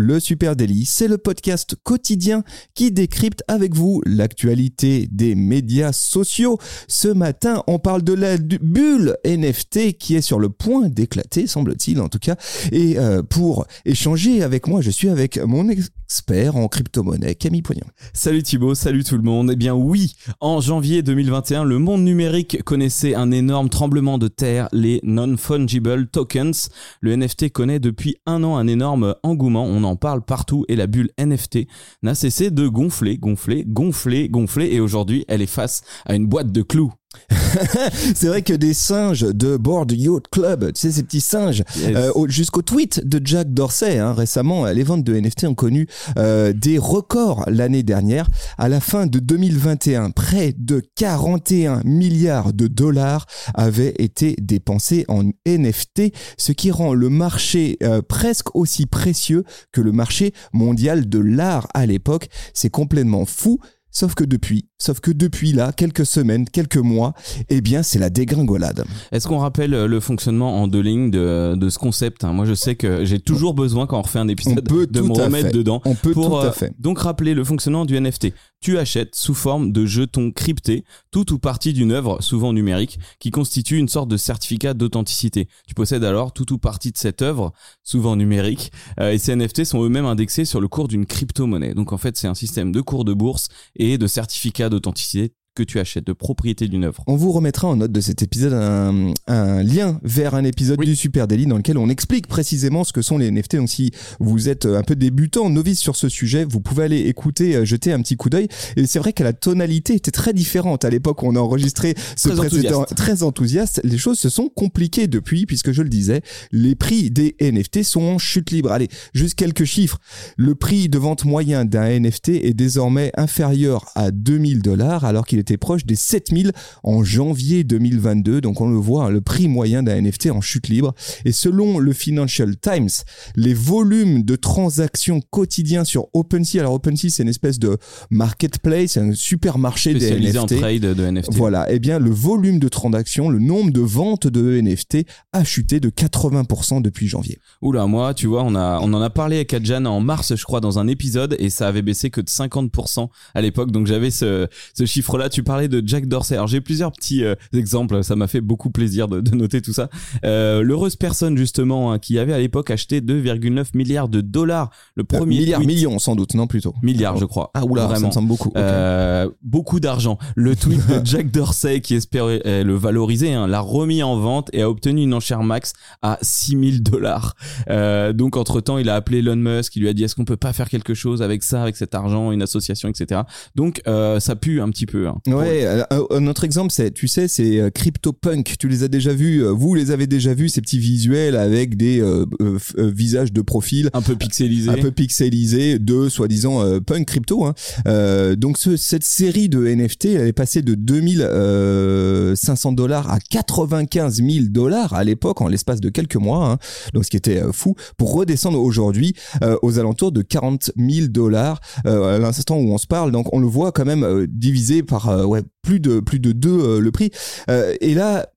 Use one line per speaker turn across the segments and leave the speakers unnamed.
Le Super Daily, c'est le podcast quotidien qui décrypte avec vous l'actualité des médias sociaux. Ce matin, on parle de la bulle NFT qui est sur le point d'éclater, semble-t-il en tout cas. Et euh, pour échanger avec moi, je suis avec mon expert en crypto-monnaie, Camille Poignant.
Salut Thibaut, salut tout le monde. Eh bien oui, en janvier 2021, le monde numérique connaissait un énorme tremblement de terre, les non-fungible tokens. Le NFT connaît depuis un an un énorme engouement. Parle partout et la bulle NFT n'a cessé de gonfler, gonfler, gonfler, gonfler et aujourd'hui elle est face à une boîte de clous.
c'est vrai que des singes de Board Yacht Club, tu sais ces petits singes, euh, jusqu'au tweet de Jack Dorsey hein, récemment, les ventes de NFT ont connu euh, des records l'année dernière. À la fin de 2021, près de 41 milliards de dollars avaient été dépensés en NFT, ce qui rend le marché euh, presque aussi précieux que le marché mondial de l'art à l'époque. C'est complètement fou. Sauf que depuis, sauf que depuis là, quelques semaines, quelques mois, eh bien, c'est la dégringolade.
Est-ce qu'on rappelle euh, le fonctionnement en deux lignes de, de ce concept hein? Moi, je sais que j'ai toujours besoin quand on refait un épisode de me remettre dedans.
On peut
pour,
tout à
euh,
fait.
Donc, rappeler le fonctionnement du NFT. Tu achètes sous forme de jetons cryptés tout ou partie d'une œuvre, souvent numérique, qui constitue une sorte de certificat d'authenticité. Tu possèdes alors tout ou partie de cette œuvre, souvent numérique, euh, et ces NFT sont eux-mêmes indexés sur le cours d'une crypto-monnaie. Donc en fait, c'est un système de cours de bourse et de certificat d'authenticité que tu achètes, de propriété d'une œuvre.
On vous remettra en note de cet épisode un, un lien vers un épisode du Super Daily dans lequel on explique précisément ce que sont les NFT. Donc si vous êtes un peu débutant, novice sur ce sujet, vous pouvez aller écouter, euh, jeter un petit coup d'œil. Et c'est vrai que la tonalité était très différente à l'époque où on a enregistré ce
Très
précédent
enthousiaste.
très enthousiaste. Les choses se sont compliquées depuis, puisque je le disais, les prix des NFT sont en chute libre. Allez, juste quelques chiffres. Le prix de vente moyen d'un NFT est désormais inférieur à 2000 dollars, alors qu'il était proche des 7000 en janvier 2022. Donc on le voit, hein, le prix moyen d'un NFT en chute libre. Et selon le Financial Times, les volumes de transactions quotidiens sur OpenSea, alors OpenSea c'est une espèce de marketplace, un supermarché des
Spécialisé en
NFT.
trade de NFT.
Voilà, eh bien le volume de transactions, le nombre de ventes de NFT a chuté de 80% depuis janvier.
Oula, moi, tu vois, on a, on en a parlé avec Adjan en mars, je crois, dans un épisode, et ça avait baissé que de 50% à l'époque. Donc j'avais ce, ce chiffre-là. Tu parlais de Jack Dorsey. Alors j'ai plusieurs petits euh, exemples. Ça m'a fait beaucoup plaisir de, de noter tout ça. Euh, L'heureuse personne justement hein, qui avait à l'époque acheté 2,9 milliards de dollars. Le
Euh,
premier
milliards,
tweet-
millions sans doute, non plutôt.
milliards, je crois.
Ah oula, ça
vraiment.
me semble beaucoup. ok.
Euh, beaucoup d'argent. Le tweet de Jack Dorsey qui espérait euh, le valoriser hein, l'a remis en vente et a obtenu une enchère max à 6000 dollars. Euh, donc entre temps, il a appelé Elon Musk, il lui a dit est-ce qu'on peut pas faire quelque chose avec ça, avec cet argent, une association, etc. Donc euh, ça pue un petit peu. hein.
Ouais, euh, un autre exemple, c'est, tu sais, c'est euh, CryptoPunk. Tu les as déjà vus, euh, vous les avez déjà vus, ces petits visuels avec des euh, euh, euh, visages de profil
Un peu pixelisé.
un peu pixelisés de soi-disant euh, punk crypto. Hein. Euh, donc ce, cette série de NFT, elle est passée de 2500 dollars à 95 000 dollars à l'époque, en l'espace de quelques mois. Hein. Donc ce qui était euh, fou, pour redescendre aujourd'hui euh, aux alentours de 40 000 dollars euh, à l'instant où on se parle. Donc on le voit quand même euh, divisé par euh, ouais, plus de plus de deux euh, le prix. Euh, et là,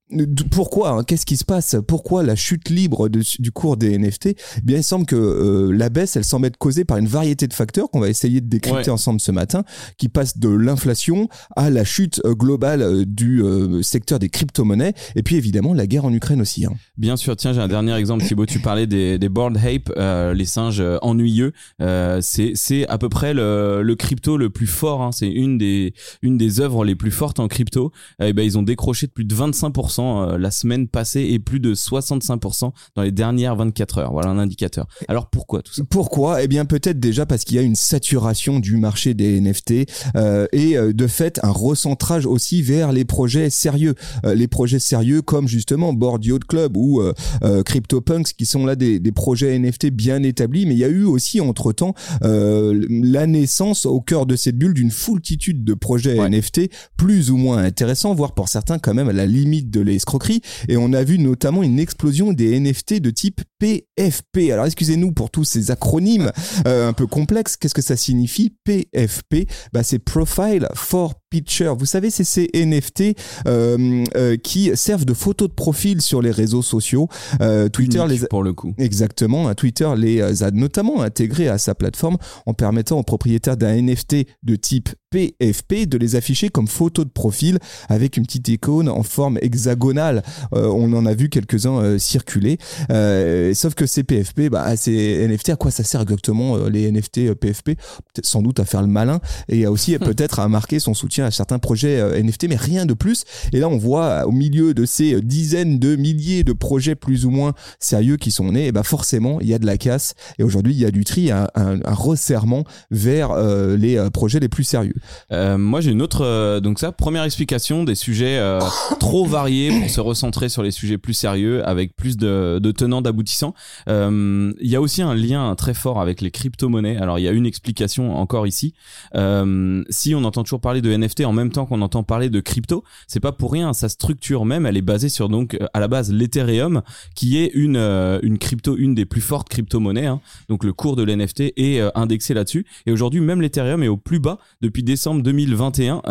pourquoi hein, Qu'est-ce qui se passe? Pourquoi la chute libre de- du cours des NFT Eh bien, il semble que euh, la baisse, elle semble être causée par une variété de facteurs qu'on va essayer de décrypter
Ouais.
ensemble ce matin, qui passent de l'inflation à la chute euh, globale euh, du euh, secteur des crypto-monnaies, et puis évidemment la guerre en Ukraine aussi. Hein.
Bien sûr, tiens, j'ai un dernier exemple, Thibaut. Tu parlais des, des board ape, euh, les singes euh, ennuyeux. Euh, c'est c'est à peu près le, le crypto le plus fort. Hein. C'est une des une des œuvres les plus fortes en crypto. Et ben ils ont décroché de plus de 25% euh, la semaine passée et plus de 65% dans les dernières 24 heures. Voilà un indicateur. Alors pourquoi tout ça?
Pourquoi? Eh bien peut-être déjà parce qu'il y a une saturation du marché des NFT euh, et euh, de fait un recentrage aussi vers les projets sérieux, Euh, les projets sérieux comme justement Board Yacht Club ou euh, euh, CryptoPunks qui sont là des, des projets NFT bien établis, mais il y a eu aussi entre temps la naissance au cœur de cette bulle d'une foultitude de projets
Ouais.
NFT plus ou moins intéressants, voire pour certains quand même à la limite de l'escroquerie. Et on a vu notamment une explosion des NFT de type PFP. Alors excusez-nous pour tous ces acronymes euh, un peu complexes. Qu'est-ce que ça signifie PFP bah, C'est Profile for Picture. Vous savez, c'est ces NFT euh, euh, qui servent de photos de profil sur les réseaux sociaux. Euh, Twitter les a-
pour le coup.
Exactement, hein, Twitter les a notamment intégrés à sa plateforme en permettant aux propriétaires d'un NFT de type PFP de les afficher comme photo de profil avec une petite icône en forme hexagonale. On en a vu quelques-uns circuler. Sauf que ces PFP, bah, ces NFT, à quoi ça sert exactement les NFT PFP Sans doute à faire le malin et aussi peut-être à marquer son soutien à certains projets euh, NFT, mais rien de plus. Et là, on voit euh, au milieu de ces euh, dizaines de milliers de projets plus ou moins sérieux qui sont nés, et bah forcément, il y a de la casse. Et aujourd'hui, il y a du tri, un, un, un resserrement vers euh, les euh, projets les plus sérieux.
Euh, moi, j'ai une autre. donc ça, première explication des sujets trop variés pour se recentrer sur les sujets plus sérieux avec plus de, de tenants d'aboutissants. Il y a aussi un lien très fort avec les crypto-monnaies. Alors, il y a une explication encore ici. Si on entend toujours parler de NFT en même temps qu'on entend parler de crypto, c'est pas pour rien. Sa structure même, elle est basée sur donc euh, à la base l'Ethereum, qui est une euh, une crypto, une des plus fortes crypto-monnaies. hein. Donc le cours de l'NFT est euh, indexé là-dessus. Et aujourd'hui, même l'Ethereum est au plus bas depuis décembre 2021.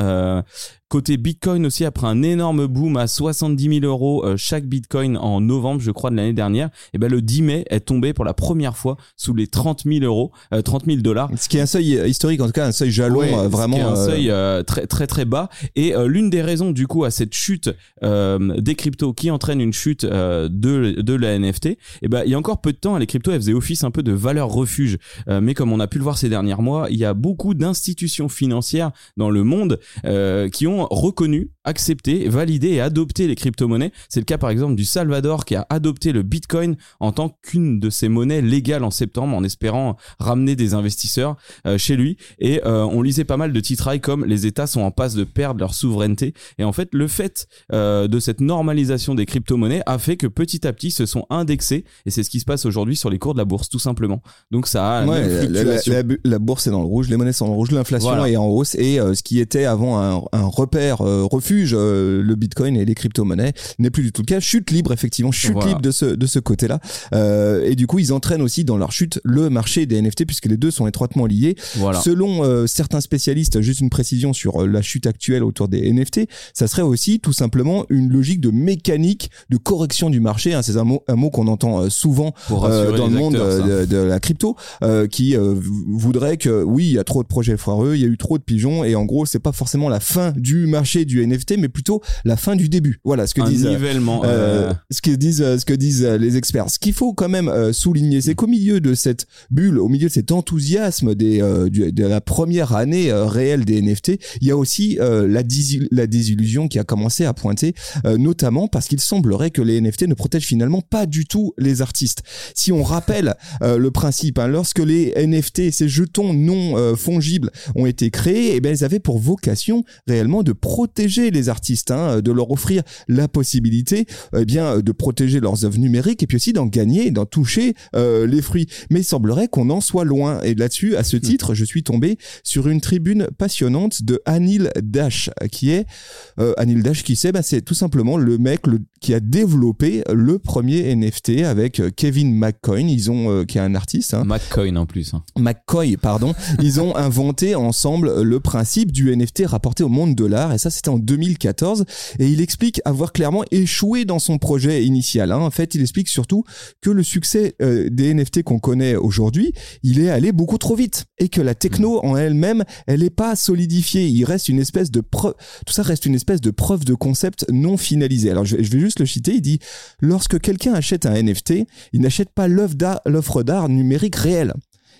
Euh, Côté Bitcoin aussi, après un énorme boom à 70 000 euros euh, chaque Bitcoin en novembre, je crois, de l'année dernière, et ben le 10 mai est tombé pour la première fois sous les 30 000 euros, euh, 30 000 dollars.
Ce qui est un seuil historique, en tout cas un seuil jalon
Ouais,
euh,
ce
vraiment.
qui est un
euh,
seuil euh, très très très bas et euh, l'une des raisons du coup à cette chute euh, des cryptos qui entraîne une chute euh, de de la NFT et ben il y a encore peu de temps les cryptos elles faisaient office un peu de valeur refuge Euh, mais comme on a pu le voir ces derniers mois il y a beaucoup d'institutions financières dans le monde euh, qui ont reconnu accepté validé et adopté les crypto-monnaies. C'est le cas par exemple du Salvador qui a adopté le Bitcoin en tant qu'une de ses monnaies légales en septembre en espérant ramener des investisseurs euh, chez lui. Et euh, on lisait pas mal de titrailles comme les États sont en passe de perdre leur souveraineté. Et en fait le fait euh, de cette normalisation des crypto-monnaies a fait que petit à petit se sont indexés et c'est ce qui se passe aujourd'hui sur les cours de la bourse tout simplement. Donc ça a
Ouais,
une
la, la- bourse est dans le rouge, les monnaies sont dans le rouge, l'inflation
Voilà.
est en hausse. Et euh, ce qui était avant un, un repère euh, refuge, euh, le Bitcoin et les crypto-monnaies, n'est plus du tout le cas. Chute libre, effectivement, chute
Voilà.
libre de ce de ce côté-là. Euh, et du coup, ils entraînent aussi dans leur chute le marché des NFT puisque les deux sont étroitement liés.
voilà
Selon euh, certains spécialistes, juste une précision sur euh, la chute actuelle autour des NFT, ça serait aussi tout simplement une logique de mécanique de correction du marché. hein. C'est un mot, un mot qu'on entend euh, souvent
pour
euh, dans le monde
acteurs,
de, de la crypto, euh, qui euh, voudrait que oui, il y a trop de projets foireux, il y a eu trop de pigeons, et en gros, c'est pas forcément la fin du marché du NFT, mais plutôt la fin du début. Voilà ce que
un
disent. euh,
nivellement
euh,
euh,
ce que disent euh, ce que disent les experts. Ce qu'il faut quand même souligner, c'est qu'au milieu de cette bulle, au milieu de cet enthousiasme des du- de la première année réelle des NFT, il y a aussi la, la désillusion qui a commencé à pointer, notamment parce qu'il semblerait que les NFT ne protègent finalement pas du tout les artistes. Si on rappelle le principe, hein, lorsque les NFT, ces jetons non fongibles, ont été créés, eh bien, ils avaient pour vocation réellement de protéger les artistes, hein, de leur offrir la possibilité eh bien de protéger leurs œuvres numériques et puis aussi d'en gagner d'en toucher euh, les fruits. Mais il semblerait qu'on en soit loin. Et là-dessus, à ce titre, je suis tombé sur une tribune passionnante de Anil Dash, qui est euh, Anil Dash, qui c'est, bah, c'est tout simplement le mec le- qui a développé le premier NFT avec euh, Kevin McCoy. Ils ont, euh, qui est un artiste, hein,
McCoin en plus hein.
McCoy, pardon, ils ont inventé ensemble le principe du NFT rapporté au monde de l'art, et ça c'était en 2014, et il explique avoir clairement échoué dans son projet initial. hein. En fait, il explique surtout que le succès euh, des NFT qu'on connaît aujourd'hui, il est allé beaucoup trop vite, et que la techno en elle-même, elle n'est pas solidifiée. Il reste une espèce de preuve, tout ça reste une espèce de preuve de concept non finalisée. Alors je, je vais juste le citer, il dit, lorsque quelqu'un achète un NFT, il n'achète pas l'œuvre d'art- l'offre d'art numérique réelle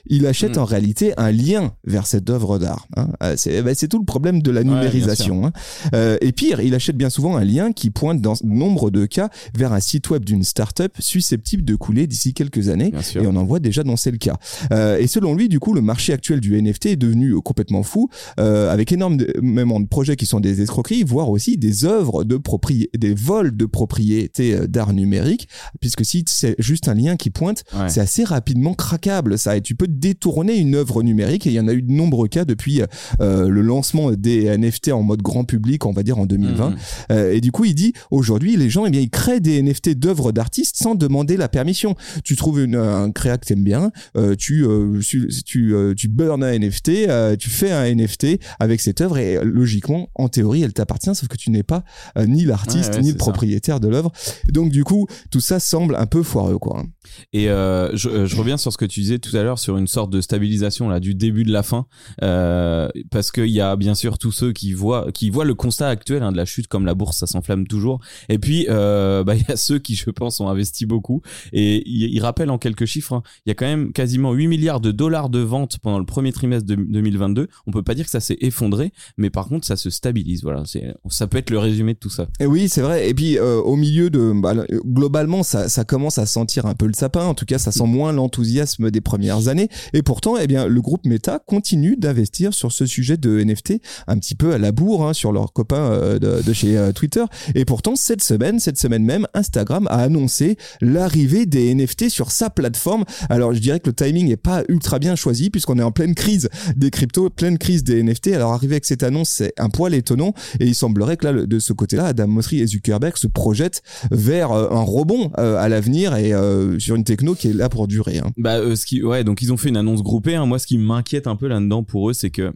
il achète
Mm.
en réalité un lien vers cette œuvre d'art. hein. Euh, C'est bah, tout le problème de la numérisation. hein. Euh, et pire, il achète bien souvent un lien qui pointe dans nombre de cas vers un site web d'une start-up susceptible de couler d'ici quelques années. Et on en voit déjà dans c'est le cas. Euh, et selon lui, du coup, le marché actuel du NFT est devenu euh, complètement fou, euh, avec énormément de projets qui sont des escroqueries, voire aussi des œuvres de propriété, des vols de propriété euh, d'art numérique, puisque si c'est juste un lien qui pointe,
Ouais.
c'est assez rapidement craquable, ça. Et tu peux détourner une œuvre numérique et il y en a eu de nombreux cas depuis euh, le lancement des NFT en mode grand public, on va dire en 2020.
Mhm.
Euh, et du coup, il dit aujourd'hui, les gens, eh bien, ils créent des NFT d'œuvres d'artistes sans demander la permission. Tu trouves une, un créa que t'aimes bien, euh, tu tu tu, tu burn un NFT, tu fais un NFT avec cette œuvre et logiquement, en théorie, elle t'appartient, sauf que tu n'es pas ni l'artiste
Ouais, ouais,
ni le
ça.
propriétaire de l'œuvre. Donc du coup, tout ça semble un peu foireux, quoi.
Et je, je reviens sur ce que tu disais tout à l'heure sur une sorte de stabilisation là du début de la fin, euh, parce qu'il y a bien sûr tous ceux qui voient qui voient le constat actuel hein, de la chute comme la bourse ça s'enflamme toujours. Et puis euh, bah il y a ceux qui je pense ont investi beaucoup et il, il rappelle en quelques chiffres, hein, il y a quand même quasiment 8 milliards de dollars de ventes pendant le premier trimestre de 2022. On peut pas dire que ça s'est effondré, mais par contre ça se stabilise. Voilà, c'est ça peut être le résumé de tout ça.
Et oui, c'est vrai. Et puis euh, au milieu de, bah, le- globalement, ça, ça commence à sentir un peu le sapin. En tout cas, ça sent moins l'enthousiasme des premières années. Et pourtant, eh bien, le groupe Meta continue d'investir sur ce sujet de NFT, un petit peu à la bourre hein, sur leurs copains euh, de, chez euh, Twitter. Et pourtant, cette semaine, cette semaine même, Instagram a annoncé l'arrivée des NFT sur sa plateforme. Alors, je dirais que le timing est pas ultra bien choisi puisqu'on est en pleine crise des cryptos, pleine crise des NFT. Alors, arriver avec cette annonce, c'est un poil étonnant. Et il semblerait que là, de ce côté-là, Adam Mosseri et Zuckerberg se projettent vers euh, un rebond à l'avenir et sur une techno qui est là pour durer. hein.
Bah, ce qui, ouais, donc ils ont fait une annonce groupée. hein. Moi, ce qui m'inquiète un peu là-dedans pour eux, c'est que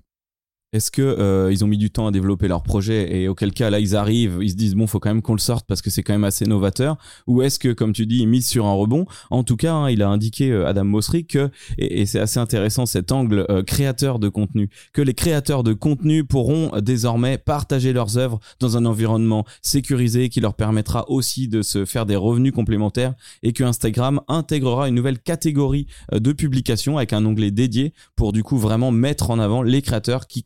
est-ce que euh, ils ont mis du temps à développer leur projet et auquel cas là ils arrivent, ils se disent bon, faut quand même qu'on le sorte parce que c'est quand même assez novateur. Ou est-ce que, comme tu dis, ils misent sur un rebond? En tout cas, hein, il a indiqué euh, Adam Mosseri que et, c'est assez intéressant cet angle euh, créateur de contenu, que les créateurs de contenu pourront désormais partager leurs œuvres dans un environnement sécurisé qui leur permettra aussi de se faire des revenus complémentaires et que Instagram intégrera une nouvelle catégorie de publication avec un onglet dédié pour du coup vraiment mettre en avant les créateurs qui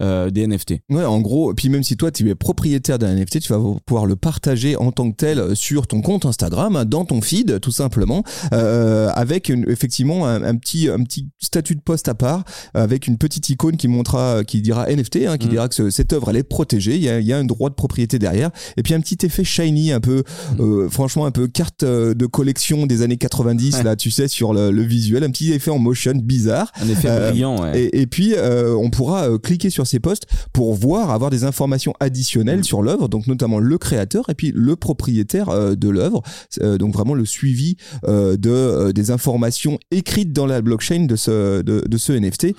euh, des NFT.
Ouais, en gros, puis même si toi tu es propriétaire d'un NFT, tu vas pouvoir le partager en tant que tel sur ton compte Instagram, dans ton feed, tout simplement, euh, avec une, effectivement un, un petit un petit statut de poste à part, avec une petite icône qui montrera, qui dira NFT, hein, qui
Mm.
dira que ce- cette œuvre elle est protégée, il y a, il y a un droit de propriété derrière, et puis un petit effet shiny, un peu, euh, franchement un peu carte euh, de collection des années 90
Ouais.
là, tu sais, sur le, le visuel, un petit effet en motion bizarre.
Un effet
Euh,
brillant, ouais.
Et, et puis, euh, on pourra euh, cliquer sur ces posts pour voir, avoir des informations additionnelles sur l'œuvre, donc notamment le créateur et puis le propriétaire euh, de l'œuvre. Euh, donc vraiment le suivi euh, de des informations écrites dans la blockchain de ce de, de ce NFT.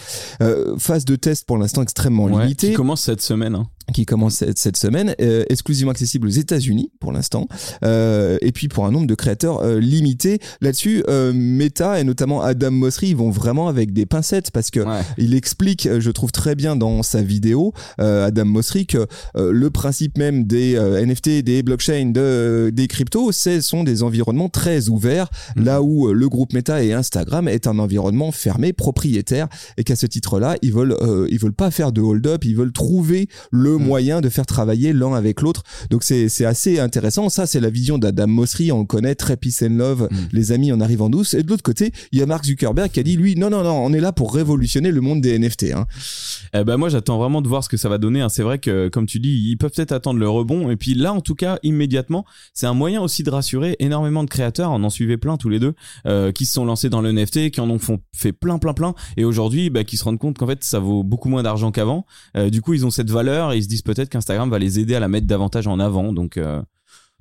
Phase de test pour l'instant extrêmement
Ouais,
limitée
qui commence cette semaine. hein.
Qui commence cette, semaine, euh, exclusivement accessible aux États-Unis pour l'instant, euh, et puis pour un nombre de créateurs euh, limité. Là-dessus, euh, Meta et notamment Adam Mosseri ils vont vraiment avec des pincettes parce que
Ouais.
il explique, euh, je trouve très bien dans sa vidéo, euh, Adam Mosseri, que euh, le principe même des NFT, des blockchains, de, des cryptos, ce sont des environnements très ouverts,
Mhm.
là où le groupe Meta et Instagram est un environnement fermé, propriétaire, et qu'à ce titre-là, ils veulent, euh, ils veulent pas faire de hold-up, ils veulent trouver le
Mhm.
moyen de faire travailler l'un avec l'autre. Donc c'est c'est assez intéressant. Ça, c'est la vision d'Adam Mosseri. On le connaît, très peace and love.
Mhm.
Les amis, on arrive en douce. Et de l'autre côté, il y a Mark Zuckerberg qui a dit lui, non, non, non, on est là pour révolutionner le monde des NFT. Hein.
Eh ben moi j'attends vraiment de voir ce que ça va donner. hein. C'est vrai que comme tu dis, ils peuvent peut-être attendre le rebond. Et puis là en tout cas immédiatement, c'est un moyen aussi de rassurer énormément de créateurs. On en suivait plein tous les deux euh, qui se sont lancés dans le NFT, qui en ont font- fait plein plein plein. Et aujourd'hui, bah, qui se rendent compte qu'en fait ça vaut beaucoup moins d'argent qu'avant. Euh, du coup ils ont cette valeur et ils se disent peut-être qu'Instagram va les aider à la mettre davantage en avant. Donc, euh,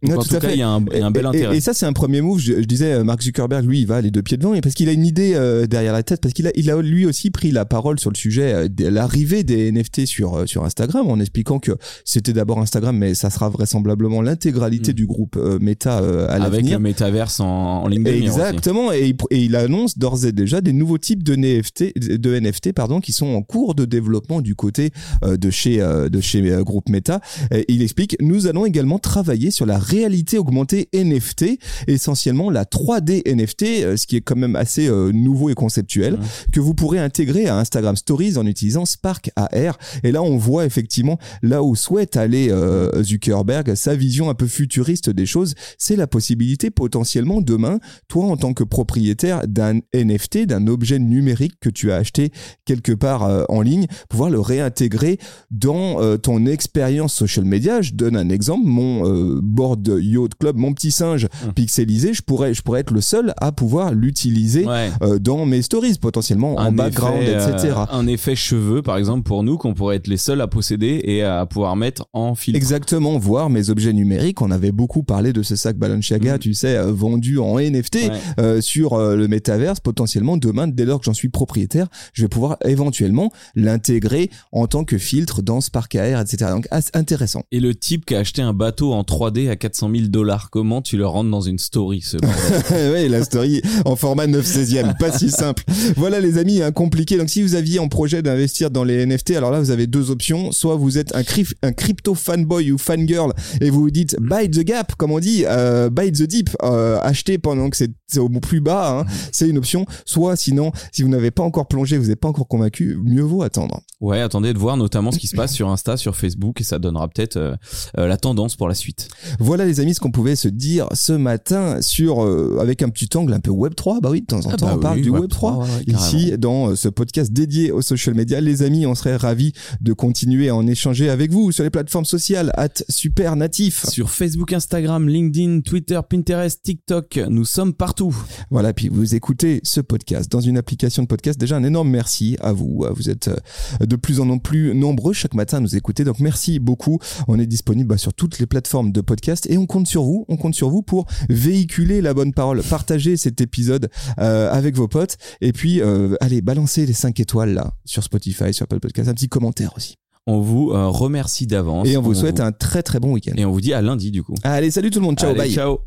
Ouais,
en
tout
cas il y a un, bel
Et-
intérêt.
Et, ça, c'est un premier move. Je, je disais, euh, Mark Zuckerberg, lui, il va les deux pieds devant, et parce qu'il a une idée euh, derrière la tête, parce qu'il a, il a lui aussi pris la parole sur le sujet euh, de l'arrivée des NFT sur euh, sur Instagram, en expliquant que c'était d'abord Instagram, mais ça sera vraisemblablement l'intégralité
Mm.
du groupe Meta à
avec
l'avenir.
le métaverse en, en ligne de mire aussi.
Exactement, et il, et il annonce d'ores et déjà des nouveaux types de NFT, de NFT pardon, qui sont en cours de développement du côté de chez de chez Groupe Meta. Et il explique nous allons également travailler sur la réalité augmentée NFT, essentiellement la 3D NFT, euh, ce qui est quand même assez euh, nouveau et conceptuel,
Mhm.
que vous pourrez intégrer à Instagram Stories en utilisant Spark AR. Et là, on voit effectivement là où souhaite aller euh, Zuckerberg, sa vision un peu futuriste des choses, c'est la possibilité potentiellement demain, toi en tant que propriétaire d'un NFT, d'un objet numérique que tu as acheté quelque part euh, en ligne, pouvoir le réintégrer dans euh, ton expérience social media. Je donne un exemple, mon board de Yacht Club, mon petit singe
Mm.
pixelisé, je pourrais, je pourrais être le seul à pouvoir l'utiliser
Ouais.
euh, dans mes stories, potentiellement en
Un
background,
effet, euh,
etc.
un effet cheveux, par exemple, pour nous, qu'on pourrait être les seuls à posséder et à pouvoir mettre en filtre.
Exactement, voir mes objets numériques. On avait beaucoup parlé de ce sac Balenciaga,
Mm.
tu sais, euh, vendu en NFT
Ouais.
euh, sur euh, le métaverse. Potentiellement, demain, dès lors que j'en suis propriétaire, je vais pouvoir éventuellement l'intégrer en tant que filtre dans Spark AR, etc. Donc, assez intéressant.
Et le type qui a acheté un bateau en 3D à 400 000 dollars, comment tu le rentres dans une story, ce
ouais, la story en format 9 16e, pas si simple. Voilà les amis, hein, compliqué. Donc si vous aviez en projet d'investir dans les NFT, alors là vous avez deux options. Soit vous êtes un, cryp- un crypto fanboy ou fangirl et vous vous dites buy the gap, comme on dit, euh, buy the deep, euh, acheter pendant que c'est au plus bas, hein, c'est une option. Soit sinon, si vous n'avez pas encore plongé, vous n'êtes pas encore convaincu, mieux vaut attendre.
Ouais, attendez de voir notamment ce qui se passe sur Insta, sur Facebook, et ça donnera peut-être euh, la tendance pour la suite.
Voilà les amis ce qu'on pouvait se dire ce matin sur euh, avec un petit angle un peu Web 3. Bah oui, de temps en
Ah
temps
bah
on parle
oui,
du
Web
Web 3.
3, ouais,
Ici, dans euh, ce podcast dédié aux social media, les amis, on serait ravis de continuer à en échanger avec vous sur les plateformes sociales, at super natif.
Sur Facebook, Instagram, LinkedIn, Twitter, Pinterest, TikTok, nous sommes partout.
Voilà, puis vous écoutez ce podcast dans une application de podcast. Déjà, un énorme merci à vous. Vous êtes euh, de plus en plus nombreux chaque matin à nous écouter. Donc, merci beaucoup. On est disponible bah, sur toutes les plateformes de podcast et on compte sur vous. On compte sur vous pour véhiculer la bonne parole, partager cet épisode euh, avec vos potes et puis, euh, allez, balancer les 5 étoiles là sur Spotify, sur Apple Podcast, un petit commentaire aussi.
On vous euh, remercie d'avance.
Et on vous souhaite un très très bon week-end.
Et on vous dit à lundi du coup.
Allez, salut tout le monde. Ciao,
Allez,
bye.
Ciao.